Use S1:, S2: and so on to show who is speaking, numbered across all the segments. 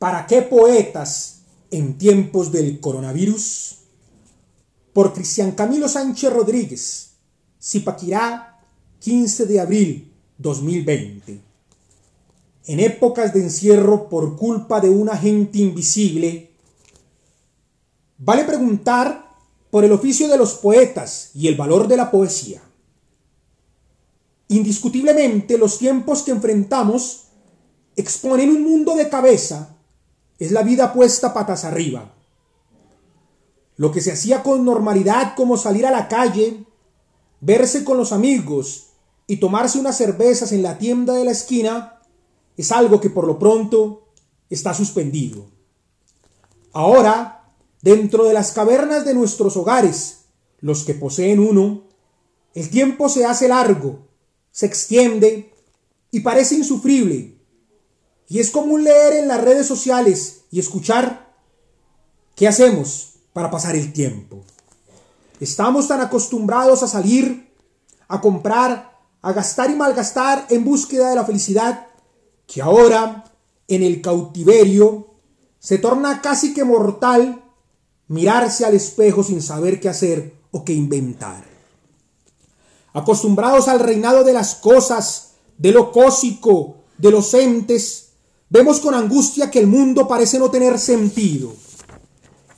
S1: ¿Para qué poetas en tiempos del coronavirus? Por Cristian Camilo Sánchez Rodríguez, Zipaquirá, 15 de abril 2020. En épocas de encierro por culpa de un agente invisible, vale preguntar por el oficio de los poetas y el valor de la poesía. Indiscutiblemente los tiempos que enfrentamos exponen un mundo de cabeza es la vida puesta patas arriba. Lo que se hacía con normalidad como salir a la calle, verse con los amigos y tomarse unas cervezas en la tienda de la esquina, es algo que por lo pronto está suspendido. Ahora, dentro de las cavernas de nuestros hogares, los que poseen uno, el tiempo se hace largo, se extiende y parece insufrible y es común leer en las redes sociales y escuchar qué hacemos para pasar el tiempo. Estamos tan acostumbrados a salir, a comprar, a gastar y malgastar en búsqueda de la felicidad, que ahora, en el cautiverio, se torna casi que mortal mirarse al espejo sin saber qué hacer o qué inventar. Acostumbrados al reinado de las cosas, de lo cósico, de los entes, Vemos con angustia que el mundo parece no tener sentido.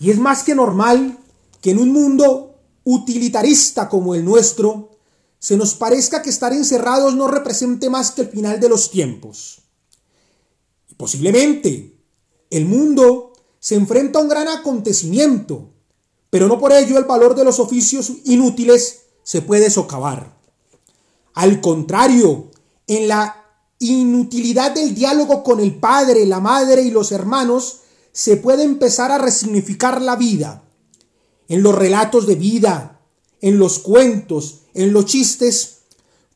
S1: Y es más que normal que en un mundo utilitarista como el nuestro, se nos parezca que estar encerrados no represente más que el final de los tiempos. Y posiblemente el mundo se enfrenta a un gran acontecimiento, pero no por ello el valor de los oficios inútiles se puede socavar. Al contrario, en la inutilidad del diálogo con el padre, la madre y los hermanos, se puede empezar a resignificar la vida. En los relatos de vida, en los cuentos, en los chistes,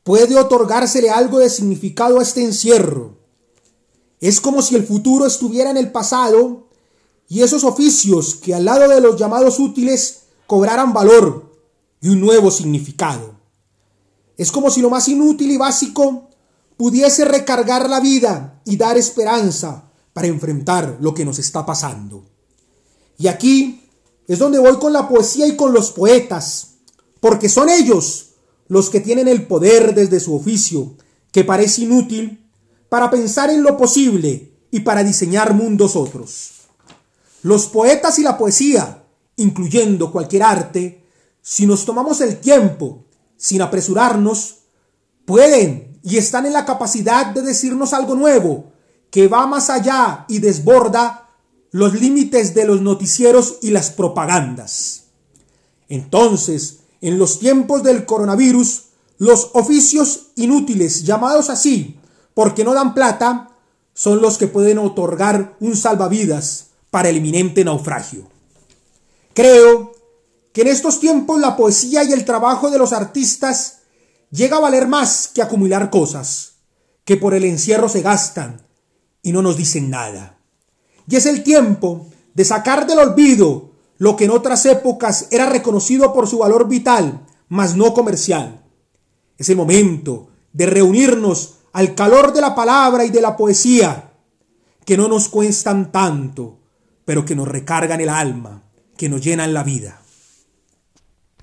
S1: puede otorgársele algo de significado a este encierro. Es como si el futuro estuviera en el pasado y esos oficios que al lado de los llamados útiles cobraran valor y un nuevo significado. Es como si lo más inútil y básico pudiese recargar la vida y dar esperanza para enfrentar lo que nos está pasando. Y aquí es donde voy con la poesía y con los poetas, porque son ellos los que tienen el poder desde su oficio, que parece inútil, para pensar en lo posible y para diseñar mundos otros. Los poetas y la poesía, incluyendo cualquier arte, si nos tomamos el tiempo, sin apresurarnos, pueden y están en la capacidad de decirnos algo nuevo, que va más allá y desborda los límites de los noticieros y las propagandas. Entonces, en los tiempos del coronavirus, los oficios inútiles, llamados así, porque no dan plata, son los que pueden otorgar un salvavidas para el inminente naufragio. Creo que en estos tiempos la poesía y el trabajo de los artistas llega a valer más que acumular cosas, que por el encierro se gastan y no nos dicen nada. Y es el tiempo de sacar del olvido lo que en otras épocas era reconocido por su valor vital, mas no comercial. Es el momento de reunirnos al calor de la palabra y de la poesía, que no nos cuestan tanto, pero que nos recargan el alma, que nos llenan la vida.